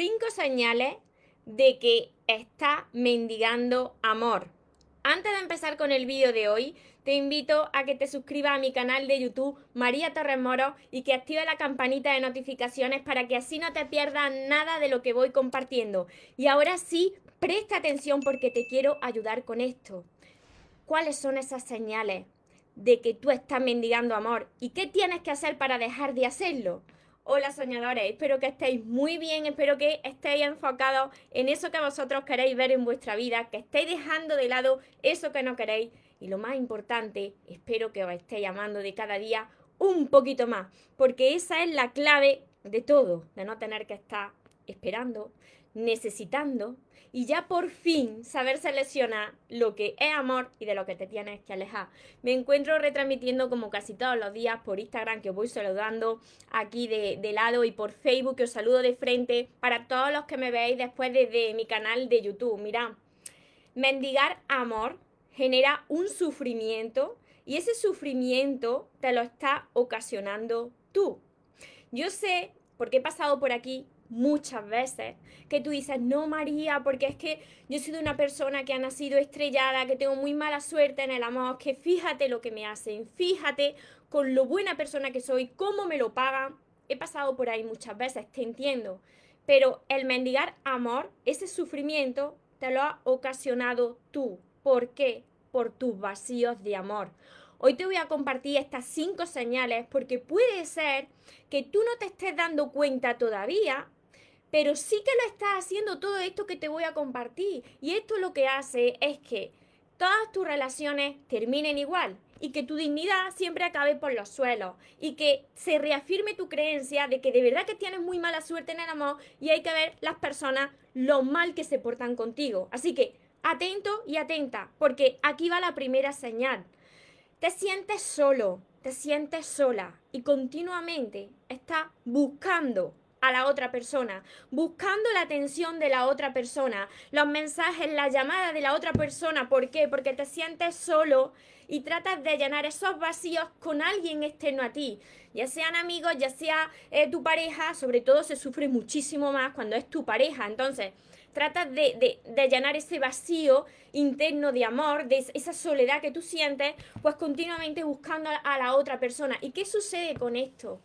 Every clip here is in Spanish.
cinco señales de que está mendigando amor. Antes de empezar con el vídeo de hoy, te invito a que te suscribas a mi canal de YouTube María Torres Moro y que active la campanita de notificaciones para que así no te pierdas nada de lo que voy compartiendo. Y ahora sí, presta atención porque te quiero ayudar con esto. ¿Cuáles son esas señales de que tú estás mendigando amor? ¿Y qué tienes que hacer para dejar de hacerlo? Hola soñadores, espero que estéis muy bien, espero que estéis enfocados en eso que vosotros queréis ver en vuestra vida, que estéis dejando de lado eso que no queréis. Y lo más importante, espero que os estéis amando de cada día un poquito más, porque esa es la clave de todo, de no tener que estar esperando, necesitando y ya por fin saber seleccionar lo que es amor y de lo que te tienes que alejar. Me encuentro retransmitiendo como casi todos los días por Instagram que os voy saludando aquí de, lado y por Facebook que os saludo de frente para todos los que me veis después desde mi canal de YouTube. Mirad, mendigar amor genera un sufrimiento y ese sufrimiento te lo está ocasionando tú. Yo sé, porque he pasado por aquí muchas veces, que tú dices, no María, porque es que yo soy de una persona que ha nacido estrellada, que tengo muy mala suerte en el amor, que fíjate lo que me hacen, fíjate con lo buena persona que soy, cómo me lo pagan. He pasado por ahí muchas veces, te entiendo, pero el mendigar amor, ese sufrimiento, te lo ha ocasionado tú. ¿Por qué? Por tus vacíos de amor. Hoy te voy a compartir estas cinco señales porque puede ser que tú no te estés dando cuenta todavía, pero sí que lo estás haciendo todo esto que te voy a compartir. Y esto lo que hace es que todas tus relaciones terminen igual y que tu dignidad siempre acabe por los suelos y que se reafirme tu creencia de que de verdad que tienes muy mala suerte en el amor y hay que ver las personas lo mal que se portan contigo. Así que atento y atenta, porque aquí va la primera señal. Te sientes solo, te sientes sola y continuamente estás buscando a la otra persona, buscando la atención de la otra persona, los mensajes, la llamada de la otra persona. ¿Por qué? Porque te sientes solo y tratas de llenar esos vacíos con alguien externo a ti, ya sean amigos, ya sea eh, tu pareja, sobre todo se sufre muchísimo más cuando es tu pareja. Entonces, tratas de, de, llenar ese vacío interno de amor, de esa soledad que tú sientes, pues continuamente buscando a la otra persona. ¿Y qué sucede con esto?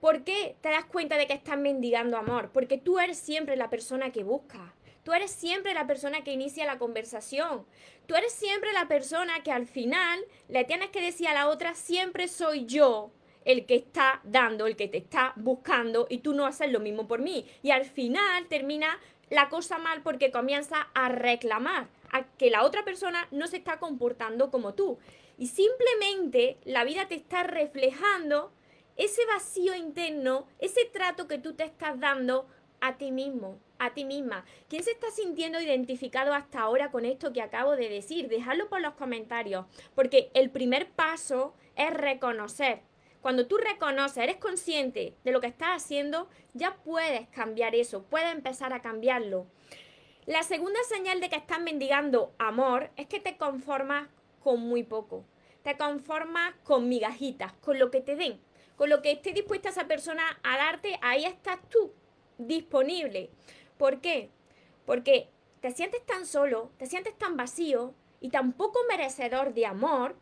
¿Por qué te das cuenta de que estás mendigando amor? Porque tú eres siempre la persona que busca. Tú eres siempre la persona que inicia la conversación. Tú eres siempre la persona que al final le tienes que decir a la otra, siempre soy yo el que está dando, el que te está buscando y tú no haces lo mismo por mí. Y al final termina la cosa mal porque comienza a reclamar a que la otra persona no se está comportando como tú. Y simplemente la vida te está reflejando ese vacío interno, ese trato que tú te estás dando a ti mismo, a ti misma. ¿Quién se está sintiendo identificado hasta ahora con esto que acabo de decir? Dejadlo por los comentarios, porque el primer paso es reconocer. Cuando tú reconoces, eres consciente de lo que estás haciendo, ya puedes cambiar eso, puedes empezar a cambiarlo. La segunda señal de que estás mendigando amor es que te conformas con muy poco. Te conformas con migajitas, con lo que te den con lo que esté dispuesta esa persona a darte, ahí estás tú, disponible. ¿Por qué? Porque te sientes tan solo, te sientes tan vacío y tan poco merecedor de amor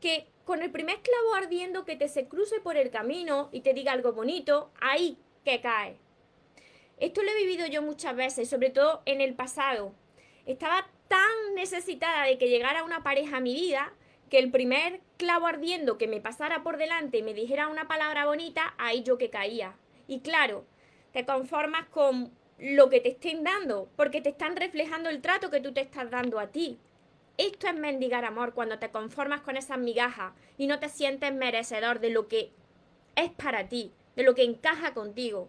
que con el primer clavo ardiendo que te se cruce por el camino y te diga algo bonito, ahí que cae. Esto lo he vivido yo muchas veces, sobre todo en el pasado. Estaba tan necesitada de que llegara una pareja a mi vida que el primer clavo ardiendo que me pasara por delante y me dijera una palabra bonita, ahí yo que caía. Y claro, te conformas con lo que te estén dando, porque te están reflejando el trato que tú te estás dando a ti. Esto es mendigar amor, cuando te conformas con esas migajas y no te sientes merecedor de lo que es para ti, de lo que encaja contigo.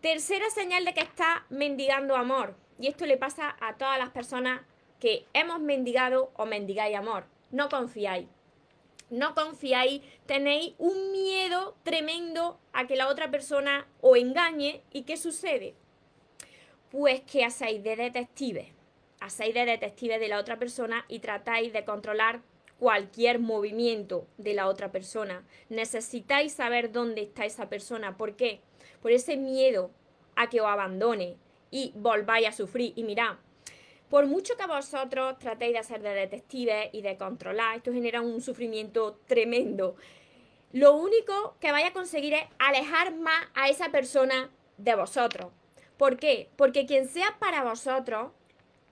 Tercera señal de que está mendigando amor, y esto le pasa a todas las personas que hemos mendigado o mendigáis amor no confiáis. No confiáis, tenéis un miedo tremendo a que la otra persona os engañe. ¿Y qué sucede? Pues que hacéis de detective. Hacéis de detective de la otra persona y tratáis de controlar cualquier movimiento de la otra persona. Necesitáis saber dónde está esa persona. ¿Por qué? Por ese miedo a que os abandone y volváis a sufrir. Y mirad, por mucho que vosotros tratéis de hacer de detectives y de controlar, esto genera un sufrimiento tremendo. Lo único que vais a conseguir es alejar más a esa persona de vosotros. ¿Por qué? Porque quien sea para vosotros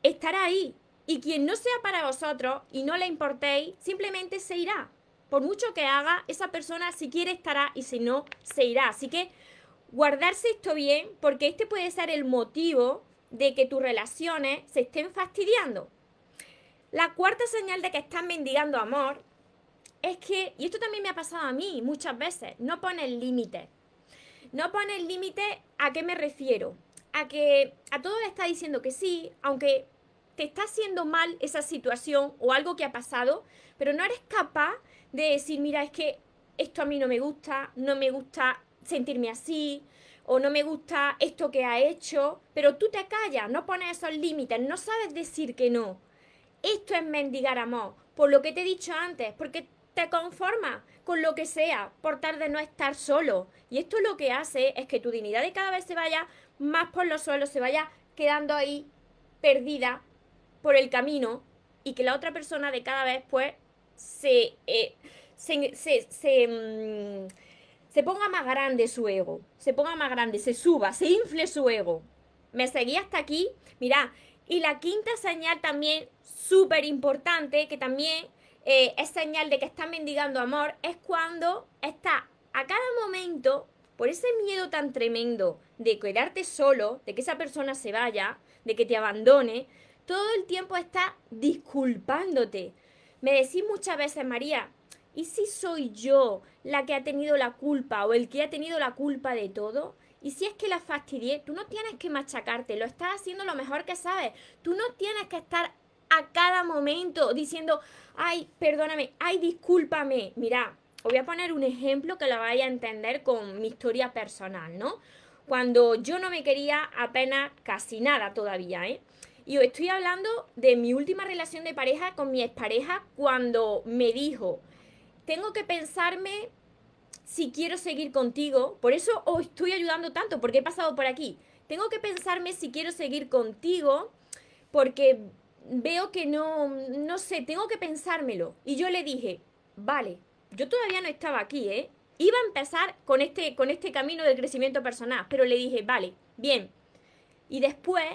estará ahí. Y quien no sea para vosotros y no le importéis, simplemente se irá. Por mucho que haga, esa persona si quiere estará y si no, se irá. Así que guardarse esto bien porque este puede ser el motivo de que tus relaciones se estén fastidiando. La cuarta señal de que estás mendigando amor es que, y esto también me ha pasado a mí muchas veces, no pones límites. No pones límite a qué me refiero. A que a todo le está diciendo que sí, aunque te está haciendo mal esa situación o algo que ha pasado, pero no eres capaz de decir, mira, es que esto a mí no me gusta, no me gusta sentirme así, o no me gusta esto que ha hecho, pero tú te callas, no pones esos límites, no sabes decir que no. Esto es mendigar amor, por lo que te he dicho antes, porque te conformas con lo que sea, por tal de no estar solo. Y esto lo que hace es que tu dignidad de cada vez se vaya más por los suelos, se vaya quedando ahí perdida por el camino y que la otra persona de cada vez pues se, eh, se, se, mm, se ponga más grande su ego, se ponga más grande, se suba, se infle su ego. Me seguí hasta aquí, mira, y la quinta señal también súper importante, que también eh, es señal de que está mendigando amor, es cuando está a cada momento, por ese miedo tan tremendo de quedarte solo, de que esa persona se vaya, de que te abandone, todo el tiempo está disculpándote. Me decís muchas veces, María, ¿y si soy yo la que ha tenido la culpa o el que ha tenido la culpa de todo? Y si es que la fastidié, tú no tienes que machacarte, lo estás haciendo lo mejor que sabes. Tú no tienes que estar a cada momento diciendo, ay, perdóname, ay, discúlpame. Mira, os voy a poner un ejemplo que lo vaya a entender con mi historia personal, ¿no? Cuando yo no me quería apenas casi nada todavía, ¿eh? Y os estoy hablando de mi última relación de pareja con mi expareja cuando me dijo, tengo que pensarme si quiero seguir contigo. Por eso os estoy ayudando tanto, porque he pasado por aquí. Tengo que pensarme si quiero seguir contigo, porque veo que no, no sé, tengo que pensármelo. Y yo le dije, vale, yo todavía no estaba aquí, ¿eh? Iba a empezar con este, con este camino de crecimiento personal, pero le dije, vale, bien. Y después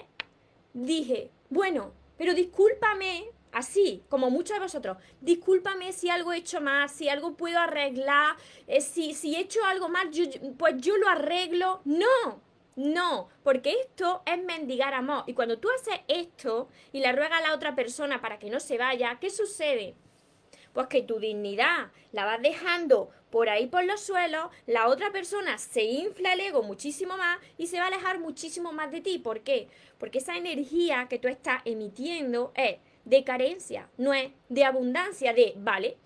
dije, bueno, pero discúlpame Así, como muchos de vosotros, discúlpame si algo he hecho mal, si algo puedo arreglar, eh, si, he hecho algo mal, pues yo lo arreglo. No, no, porque esto es mendigar amor. Y cuando tú haces esto y le ruegas a la otra persona para que no se vaya, ¿qué sucede? Pues que tu dignidad la vas dejando por ahí por los suelos, la otra persona se infla el ego muchísimo más y se va a alejar muchísimo más de ti. ¿Por qué? Porque esa energía que tú estás emitiendo es de carencia, no es de abundancia, de, vale,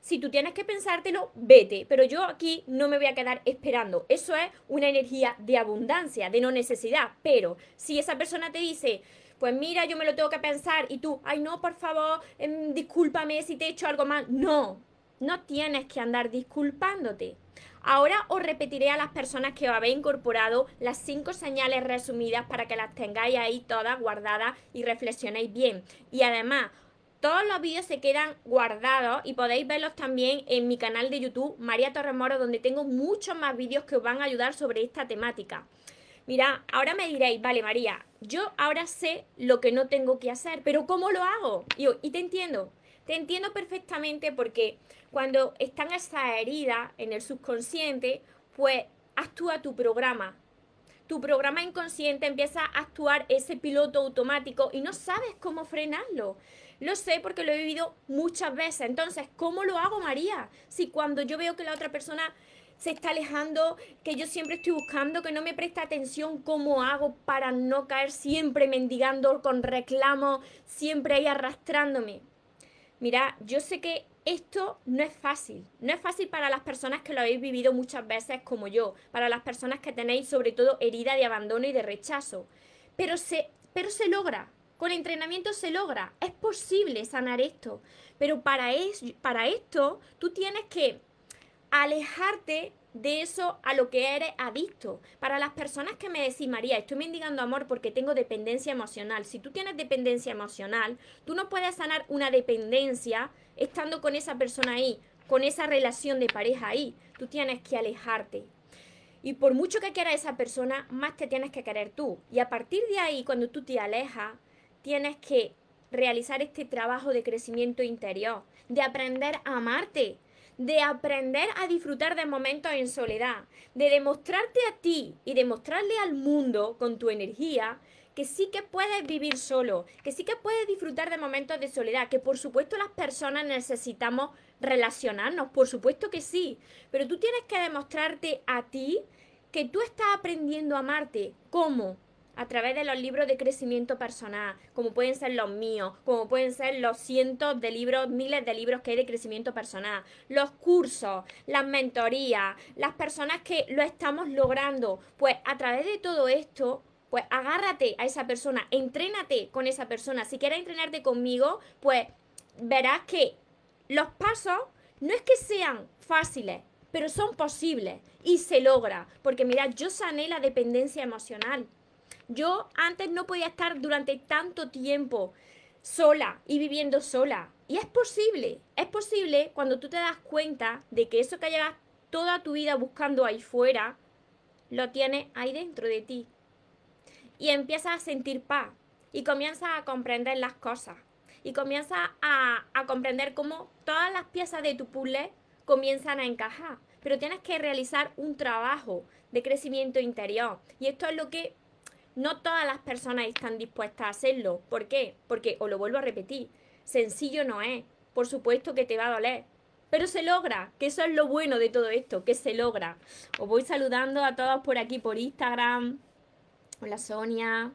si tú tienes que pensártelo, vete, pero yo aquí no me voy a quedar esperando. Eso es una energía de abundancia, de no necesidad, pero si esa persona te dice, pues mira, yo me lo tengo que pensar y tú, ay no, por favor, em, discúlpame si te he hecho algo mal, no, no tienes que andar disculpándote. Ahora os repetiré a las personas que os habéis incorporado las cinco señales resumidas para que las tengáis ahí todas guardadas y reflexionéis bien. Y además, todos los vídeos se quedan guardados y podéis verlos también en mi canal de YouTube, María Torres Moro, donde tengo muchos más vídeos que os van a ayudar sobre esta temática. Mira, ahora me diréis, vale María, yo ahora sé lo que no tengo que hacer, pero ¿cómo lo hago? Y, y te entiendo, te entiendo perfectamente porque cuando están esas heridas en el subconsciente, pues actúa tu programa. Tu programa inconsciente empieza a actuar ese piloto automático y no sabes cómo frenarlo. Lo sé porque lo he vivido muchas veces. Entonces, ¿cómo lo hago, María? Si cuando yo veo que la otra persona se está alejando, que yo siempre estoy buscando, que no me presta atención, ¿cómo hago para no caer siempre mendigando con reclamos, siempre ahí arrastrándome? Mira, yo sé que esto no es fácil. No es fácil para las personas que lo habéis vivido muchas veces como yo, para las personas que tenéis sobre todo herida de abandono y de rechazo. Pero se, pero se logra. Con entrenamiento se logra. Es posible sanar esto. Pero para, es, para esto tú tienes que alejarte de eso a lo que eres adicto. Para las personas que me decís, María, estoy mendigando amor porque tengo dependencia emocional. Si tú tienes dependencia emocional, tú no puedes sanar una dependencia estando con esa persona ahí, con esa relación de pareja ahí. Tú tienes que alejarte. Y por mucho que quiera esa persona, más te tienes que querer tú. Y a partir de ahí, cuando tú te alejas, tienes que realizar este trabajo de crecimiento interior, de aprender a amarte, de aprender a disfrutar de momentos en soledad, de demostrarte a ti y demostrarle al mundo con tu energía que sí que puedes vivir solo, que sí que puedes disfrutar de momentos de soledad, que por supuesto las personas necesitamos relacionarnos, por supuesto que sí, pero tú tienes que demostrarte a ti que tú estás aprendiendo a amarte. ¿Cómo? a través de los libros de crecimiento personal, como pueden ser los míos, como pueden ser los cientos de libros, miles de libros que hay de crecimiento personal, los cursos, las mentorías, las personas que lo estamos logrando. Pues a través de todo esto, pues agárrate a esa persona, entrénate con esa persona. Si quieres entrenarte conmigo, pues verás que los pasos no es que sean fáciles, pero son posibles y se logra. Porque mira, yo sané la dependencia emocional. Yo antes no podía estar durante tanto tiempo sola y viviendo sola. Y es posible, es posible cuando tú te das cuenta de que eso que llevas toda tu vida buscando ahí fuera, lo tienes ahí dentro de ti. Y empiezas a sentir paz y comienzas a comprender las cosas. Y comienzas a, a comprender cómo todas las piezas de tu puzzle comienzan a encajar. Pero tienes que realizar un trabajo de crecimiento interior. Y esto es lo que no todas las personas están dispuestas a hacerlo. ¿Por qué? Porque, os lo vuelvo a repetir, sencillo no es. Por supuesto que te va a doler. Pero se logra, que eso es lo bueno de todo esto, que se logra. Os voy saludando a todos por aquí, por Instagram. Hola Sonia.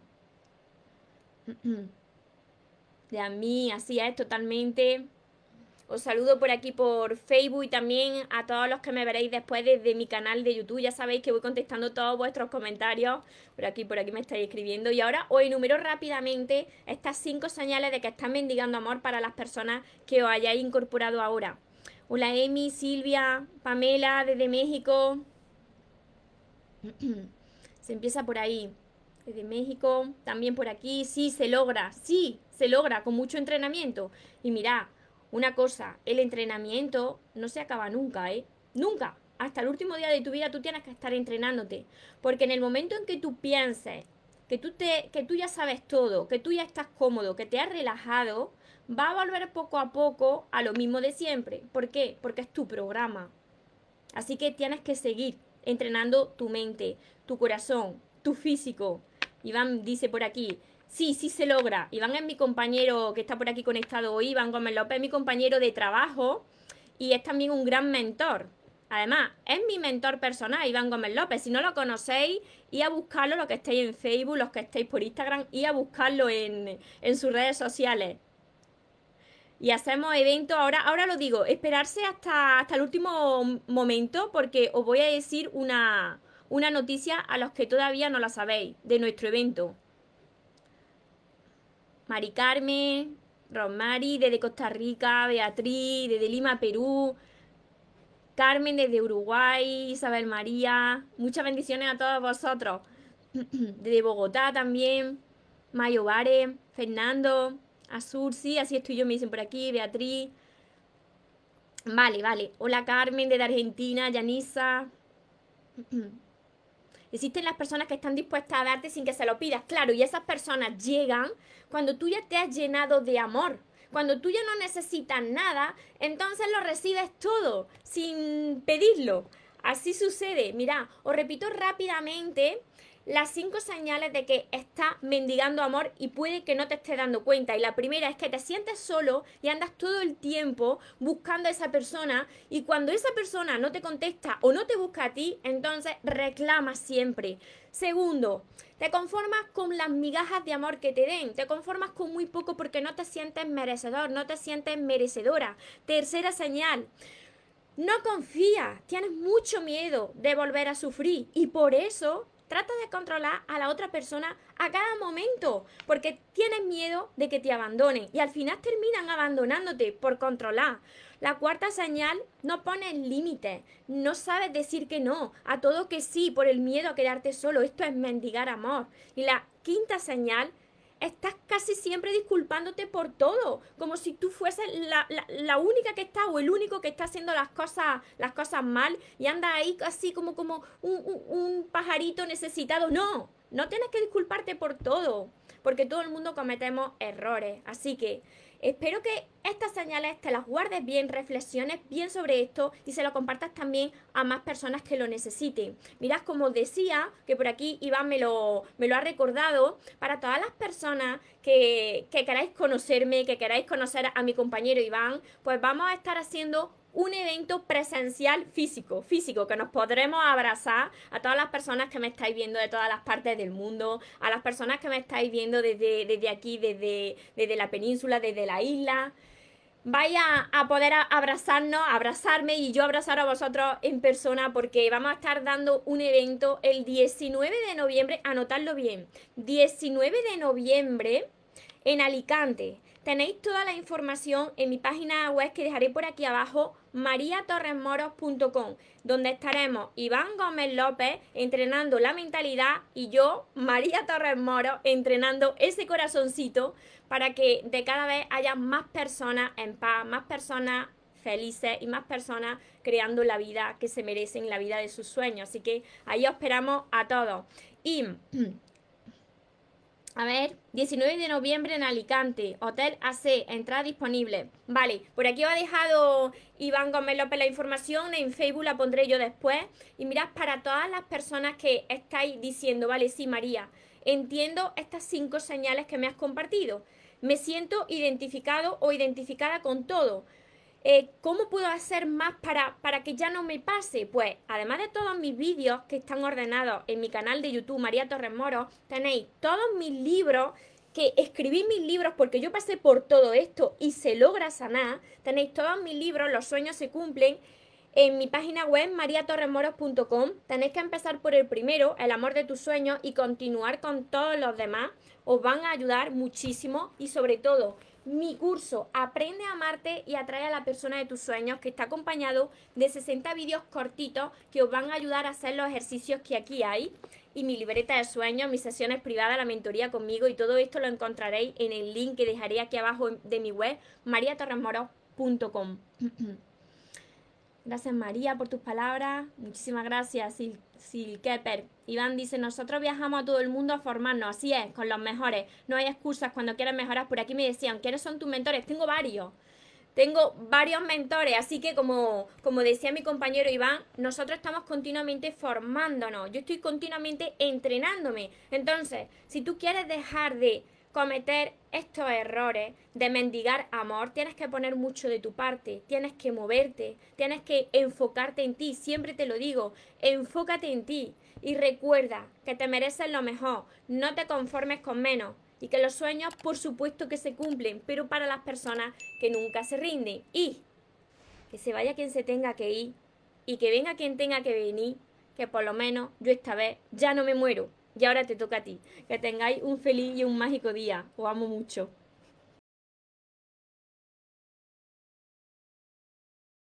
De a mí, así es, totalmente. Os saludo por aquí por Facebook y también a todos los que me veréis después desde mi canal de YouTube. Ya sabéis que voy contestando todos vuestros comentarios. Por aquí, por aquí me estáis escribiendo. Y ahora os enumero rápidamente estas cinco señales de que están mendigando amor para las personas que os hayáis incorporado ahora. Hola Emi, Silvia, Pamela desde México. se empieza por ahí. Desde México, también por aquí. Sí, se logra. Sí, se logra con mucho entrenamiento. Y mirad, una cosa, el entrenamiento no se acaba nunca, ¿eh? Nunca. Hasta el último día de tu vida tú tienes que estar entrenándote. Porque en el momento en que tú pienses que tú, te, que tú ya sabes todo, que tú ya estás cómodo, que te has relajado, va a volver poco a poco a lo mismo de siempre. ¿Por qué? Porque es tu programa. Así que tienes que seguir entrenando tu mente, tu corazón, tu físico. Iván dice por aquí, Sí, sí se logra. Iván es mi compañero que está por aquí conectado hoy, Iván Gómez López mi compañero de trabajo y es también un gran mentor. Además, es mi mentor personal, Iván Gómez López. Si no lo conocéis, y a buscarlo, los que estéis en Facebook, los que estéis por Instagram, y a buscarlo en, sus redes sociales. Y hacemos eventos, ahora, ahora lo digo, esperarse hasta, hasta el último momento, porque os voy a decir una, una noticia a los que todavía no la sabéis de nuestro evento. Mari Carmen, Rosmari desde Costa Rica, Beatriz desde Lima, Perú, Carmen desde Uruguay, Isabel María, muchas bendiciones a todos vosotros. Desde Bogotá también, Mayo Vare, Fernando, Azur, sí, así estoy yo, me dicen por aquí, Beatriz. Vale, vale. Hola Carmen desde Argentina, Yanisa. Existen las personas que están dispuestas a darte sin que se lo pidas, claro, y esas personas llegan cuando tú ya te has llenado de amor. Cuando tú ya no necesitas nada, entonces lo recibes todo, sin pedirlo. Así sucede. Mira, os repito rápidamente las cinco señales de que está mendigando amor y puede que no te esté dando cuenta. Y la primera es que te sientes solo y andas todo el tiempo buscando a esa persona y cuando esa persona no te contesta o no te busca a ti, entonces reclama siempre. Segundo, te conformas con las migajas de amor que te den, te conformas con muy poco porque no te sientes merecedor, no te sientes merecedora. Tercera señal, no confías, tienes mucho miedo de volver a sufrir y por eso trata de controlar a la otra persona a cada momento, porque tienes miedo de que te abandonen y al final terminan abandonándote por controlar. La cuarta señal, no pones límites, no sabes decir que no, a todo que sí, por el miedo a quedarte solo. Esto es mendigar amor. Y la quinta señal, estás casi siempre disculpándote por todo, como si tú fueses la, única que está o el único que está haciendo las cosas, las cosas mal y anda ahí así como, como un, un pajarito necesitado. No, no tienes que disculparte por todo, porque todo el mundo cometemos errores. Así que Espero que estas señales te las guardes bien, reflexiones bien sobre esto y se lo compartas también a más personas que lo necesiten. Mirad, como decía, que por aquí Iván me lo, ha recordado, para todas las personas que, que queráis conocerme, que queráis conocer a mi compañero Iván, pues vamos a estar haciendo un evento presencial físico, físico, que nos podremos abrazar a todas las personas que me estáis viendo de todas las partes del mundo, a las personas que me estáis viendo desde, desde aquí, desde, desde la península, desde la isla. Vaya a poder abrazarnos, abrazarme y yo abrazar a vosotros en persona porque vamos a estar dando un evento el 19 de noviembre, anotadlo bien, 19 de noviembre en Alicante. Tenéis toda la información en mi página web que dejaré por aquí abajo, mariatorresmoros.com, donde estaremos Iván Gómez López entrenando la mentalidad y yo, María Torres Moros, entrenando ese corazoncito para que de cada vez haya más personas en paz, más personas felices y más personas creando la vida que se merecen, la vida de sus sueños. Así que ahí os esperamos a todos. Y A ver, 19 de noviembre en Alicante, Hotel AC, entrada disponible. Vale, por aquí os ha dejado Iván Gómez López la información, en Facebook la pondré yo después. Y mirad, para todas las personas que estáis diciendo, vale, sí, María, entiendo estas cinco señales que me has compartido. Me siento identificado o identificada con todo. Eh, ¿Cómo puedo hacer más para, para que ya no me pase? Pues además de todos mis vídeos que están ordenados en mi canal de YouTube María Torres Moro, tenéis todos mis libros que escribí mis libros porque yo pasé por todo esto y se logra sanar. Tenéis todos mis libros, los sueños se cumplen. En mi página web mariatorremoros.com tenéis que empezar por el primero, el amor de tus sueños, y continuar con todos los demás. Os van a ayudar muchísimo y sobre todo mi curso Aprende a amarte y atrae a la persona de tus sueños, que está acompañado de 60 vídeos cortitos que os van a ayudar a hacer los ejercicios que aquí hay. Y mi libreta de sueños, mis sesiones privadas, la mentoría conmigo y todo esto lo encontraréis en el link que dejaré aquí abajo de mi web, mariatorresmoro.com. Gracias María por tus palabras. Muchísimas gracias, Sil, Sil. Iván dice, nosotros viajamos a todo el mundo a formarnos, así es, con los mejores. No hay excusas cuando quieras mejorar. Por aquí me decían, ¿quiénes son tus mentores? Tengo varios. Tengo varios mentores, así que como, como decía mi compañero Iván, nosotros estamos continuamente formándonos. Yo estoy continuamente entrenándome. Entonces, si tú quieres dejar de cometer estos errores de mendigar amor, tienes que poner mucho de tu parte, tienes que moverte, tienes que enfocarte en ti, siempre te lo digo, enfócate en ti y recuerda que te mereces lo mejor, no te conformes con menos y que los sueños por supuesto que se cumplen, pero para las personas que nunca se rinden y que se vaya quien se tenga que ir y que venga quien tenga que venir, que por lo menos yo esta vez ya no me muero. Y ahora te toca a ti. Que tengáis un feliz y un mágico día. Os amo mucho.